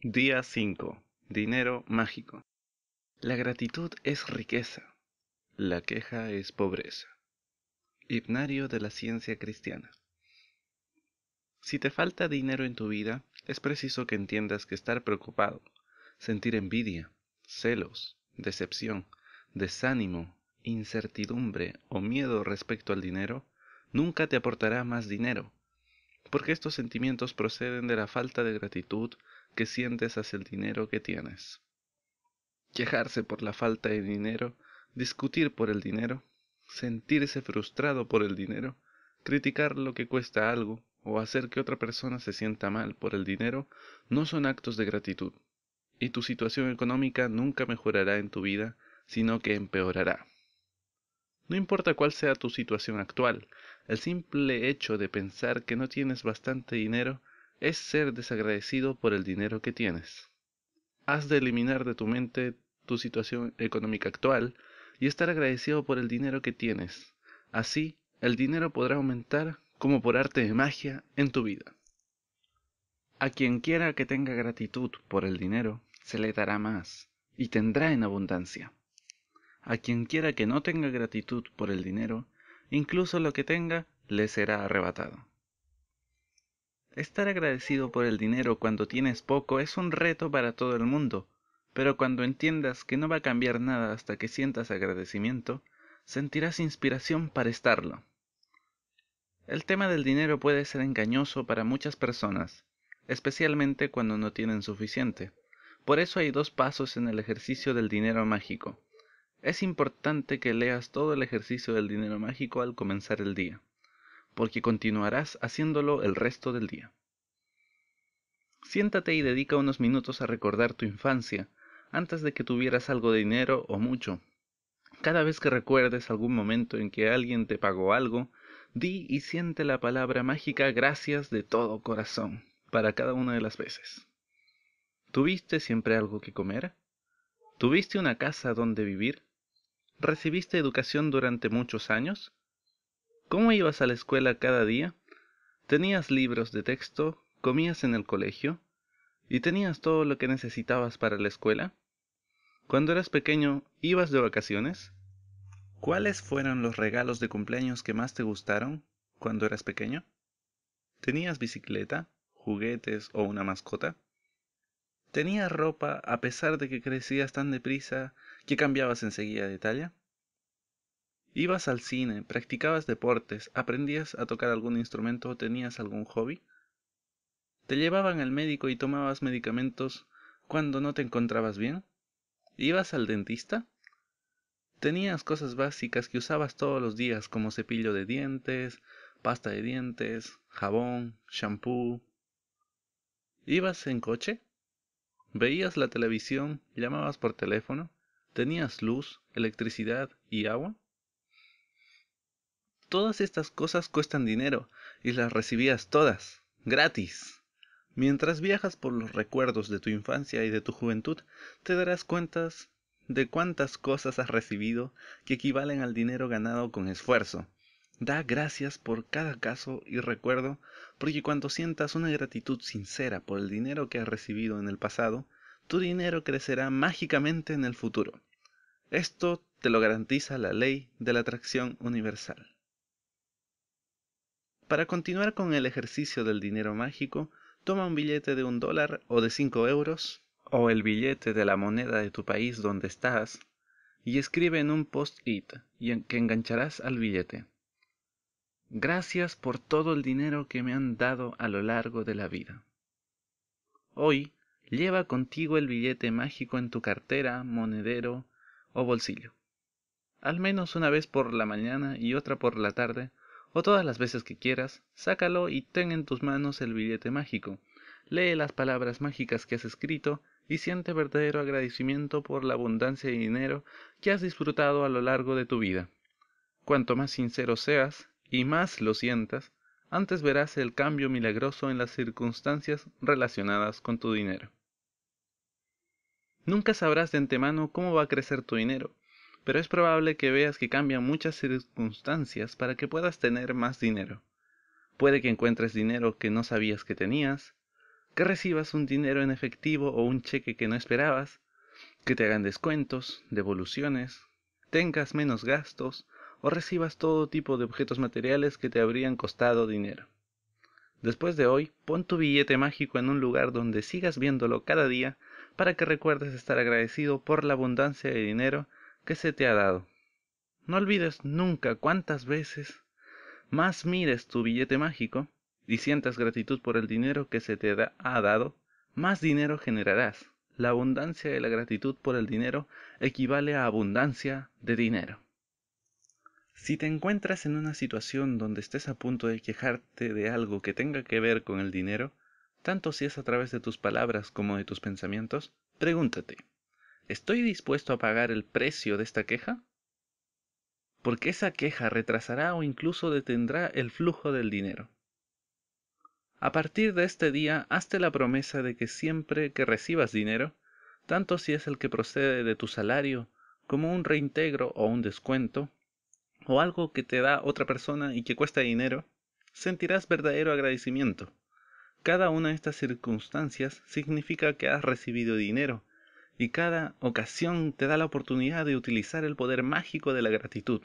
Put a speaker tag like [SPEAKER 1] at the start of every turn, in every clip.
[SPEAKER 1] Día 5. Dinero mágico. La gratitud es riqueza. La queja es pobreza. Hipnario de la ciencia cristiana. Si te falta dinero en tu vida, es preciso que entiendas que estar preocupado, sentir envidia, celos, decepción, desánimo, incertidumbre o miedo respecto al dinero nunca te aportará más dinero, porque estos sentimientos proceden de la falta de gratitud que sientes hacia el dinero que tienes. Quejarse por la falta de dinero, discutir por el dinero, sentirse frustrado por el dinero, criticar lo que cuesta algo o hacer que otra persona se sienta mal por el dinero no son actos de gratitud, y tu situación económica nunca mejorará en tu vida, sino que empeorará. No importa cuál sea tu situación actual, el simple hecho de pensar que no tienes bastante dinero es ser desagradecido por el dinero que tienes. Has de eliminar de tu mente tu situación económica actual y estar agradecido por el dinero que tienes. Así, el dinero podrá aumentar como por arte de magia en tu vida. A quien quiera que tenga gratitud por el dinero, se le dará más y tendrá en abundancia. A quien quiera que no tenga gratitud por el dinero, incluso lo que tenga le será arrebatado. Estar agradecido por el dinero cuando tienes poco es un reto para todo el mundo, pero cuando entiendas que no va a cambiar nada hasta que sientas agradecimiento, sentirás inspiración para estarlo. El tema del dinero puede ser engañoso para muchas personas, especialmente cuando no tienen suficiente. Por eso hay dos pasos en el ejercicio del dinero mágico. Es importante que leas todo el ejercicio del dinero mágico al comenzar el día, porque continuarás haciéndolo el resto del día. Siéntate y dedica unos minutos a recordar tu infancia, antes de que tuvieras algo de dinero o mucho. Cada vez que recuerdes algún momento en que alguien te pagó algo, di y siente la palabra mágica gracias de todo corazón para cada una de las veces. ¿Tuviste siempre algo que comer? ¿Tuviste una casa donde vivir? ¿Recibiste educación durante muchos años? ¿Cómo ibas a la escuela cada día? ¿Tenías libros de texto? ¿Comías en el colegio? ¿Y tenías todo lo que necesitabas para la escuela? Cuando eras pequeño, ¿ibas de vacaciones? ¿Cuáles fueron los regalos de cumpleaños que más te gustaron cuando eras pequeño? ¿Tenías bicicleta, juguetes o una mascota? ¿Tenías ropa a pesar de que crecías tan deprisa que cambiabas enseguida de talla? ¿Ibas al cine, practicabas deportes, aprendías a tocar algún instrumento o tenías algún hobby? ¿Te llevaban al médico y tomabas medicamentos cuando no te encontrabas bien? ¿Ibas al dentista? ¿Tenías cosas básicas que usabas todos los días como cepillo de dientes, pasta de dientes, jabón, shampoo? ¿Ibas en coche? ¿Veías la televisión? ¿Llamabas por teléfono? ¿Tenías luz, electricidad y agua? Todas estas cosas cuestan dinero y las recibías todas, gratis. Mientras viajas por los recuerdos de tu infancia y de tu juventud, te darás cuenta de cuántas cosas has recibido que equivalen al dinero ganado con esfuerzo. Da gracias por cada caso y recuerdo, porque cuando sientas una gratitud sincera por el dinero que has recibido en el pasado, tu dinero crecerá mágicamente en el futuro. Esto te lo garantiza la ley de la atracción universal. Para continuar con el ejercicio del dinero mágico, toma un billete de un dólar o de cinco euros, o el billete de la moneda de tu país donde estás, y escribe en un post-it que engancharás al billete. Gracias por todo el dinero que me han dado a lo largo de la vida. Hoy lleva contigo el billete mágico en tu cartera, monedero o bolsillo. Al menos una vez por la mañana y otra por la tarde, o todas las veces que quieras, sácalo y ten en tus manos el billete mágico. Lee las palabras mágicas que has escrito y siente verdadero agradecimiento por la abundancia de dinero que has disfrutado a lo largo de tu vida. Cuanto más sincero seas, y más lo sientas, antes verás el cambio milagroso en las circunstancias relacionadas con tu dinero. Nunca sabrás de antemano cómo va a crecer tu dinero, pero es probable que veas que cambian muchas circunstancias para que puedas tener más dinero. Puede que encuentres dinero que no sabías que tenías, que recibas un dinero en efectivo o un cheque que no esperabas, que te hagan descuentos, devoluciones, tengas menos gastos o recibas todo tipo de objetos materiales que te habrían costado dinero. Después de hoy, pon tu billete mágico en un lugar donde sigas viéndolo cada día para que recuerdes estar agradecido por la abundancia de dinero que se te ha dado. No olvides nunca cuántas veces más mires tu billete mágico y sientas gratitud por el dinero que se te ha dado, más dinero generarás. La abundancia de la gratitud por el dinero equivale a abundancia de dinero. Si te encuentras en una situación donde estés a punto de quejarte de algo que tenga que ver con el dinero, tanto si es a través de tus palabras como de tus pensamientos, pregúntate, ¿estoy dispuesto a pagar el precio de esta queja? Porque esa queja retrasará o incluso detendrá el flujo del dinero. A partir de este día, hazte la promesa de que siempre que recibas dinero, tanto si es el que procede de tu salario como un reintegro o un descuento, o algo que te da otra persona y que cuesta dinero, sentirás verdadero agradecimiento. Cada una de estas circunstancias significa que has recibido dinero, y cada ocasión te da la oportunidad de utilizar el poder mágico de la gratitud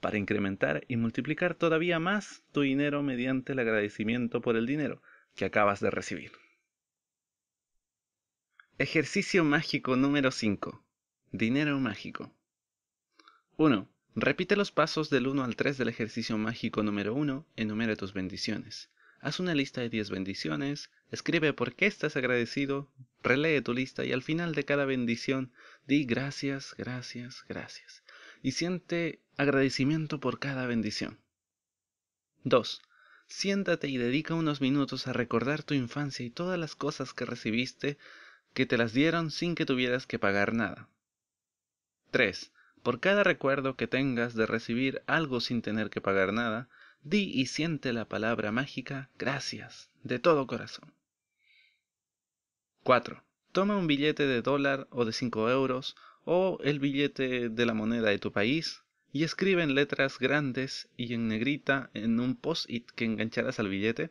[SPEAKER 1] para incrementar y multiplicar todavía más tu dinero mediante el agradecimiento por el dinero que acabas de recibir. Ejercicio mágico número 5. Dinero mágico. 1. Repite los pasos del 1 al 3 del ejercicio mágico número 1, enumera tus bendiciones. Haz una lista de 10 bendiciones, escribe por qué estás agradecido, relee tu lista y al final de cada bendición di gracias, gracias, gracias. Y siente agradecimiento por cada bendición. 2. Siéntate y dedica unos minutos a recordar tu infancia y todas las cosas que recibiste que te las dieron sin que tuvieras que pagar nada. 3. Por cada recuerdo que tengas de recibir algo sin tener que pagar nada, di y siente la palabra mágica gracias de todo corazón. 4. Toma un billete de dólar o de 5 euros o el billete de la moneda de tu país y escribe en letras grandes y en negrita en un post-it que engancharás al billete.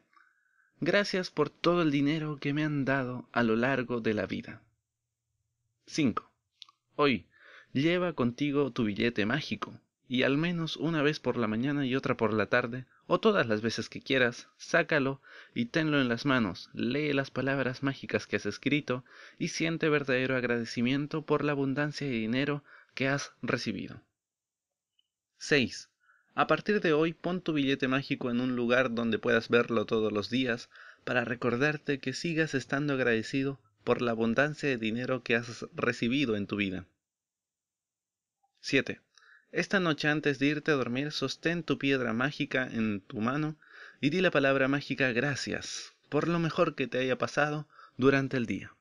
[SPEAKER 1] Gracias por todo el dinero que me han dado a lo largo de la vida. 5. Hoy, Lleva contigo tu billete mágico, y al menos una vez por la mañana y otra por la tarde, o todas las veces que quieras, sácalo y tenlo en las manos, lee las palabras mágicas que has escrito y siente verdadero agradecimiento por la abundancia de dinero que has recibido. 6. A partir de hoy pon tu billete mágico en un lugar donde puedas verlo todos los días para recordarte que sigas estando agradecido por la abundancia de dinero que has recibido en tu vida. 7. Esta noche antes de irte a dormir, sostén tu piedra mágica en tu mano y di la palabra mágica gracias por lo mejor que te haya pasado durante el día.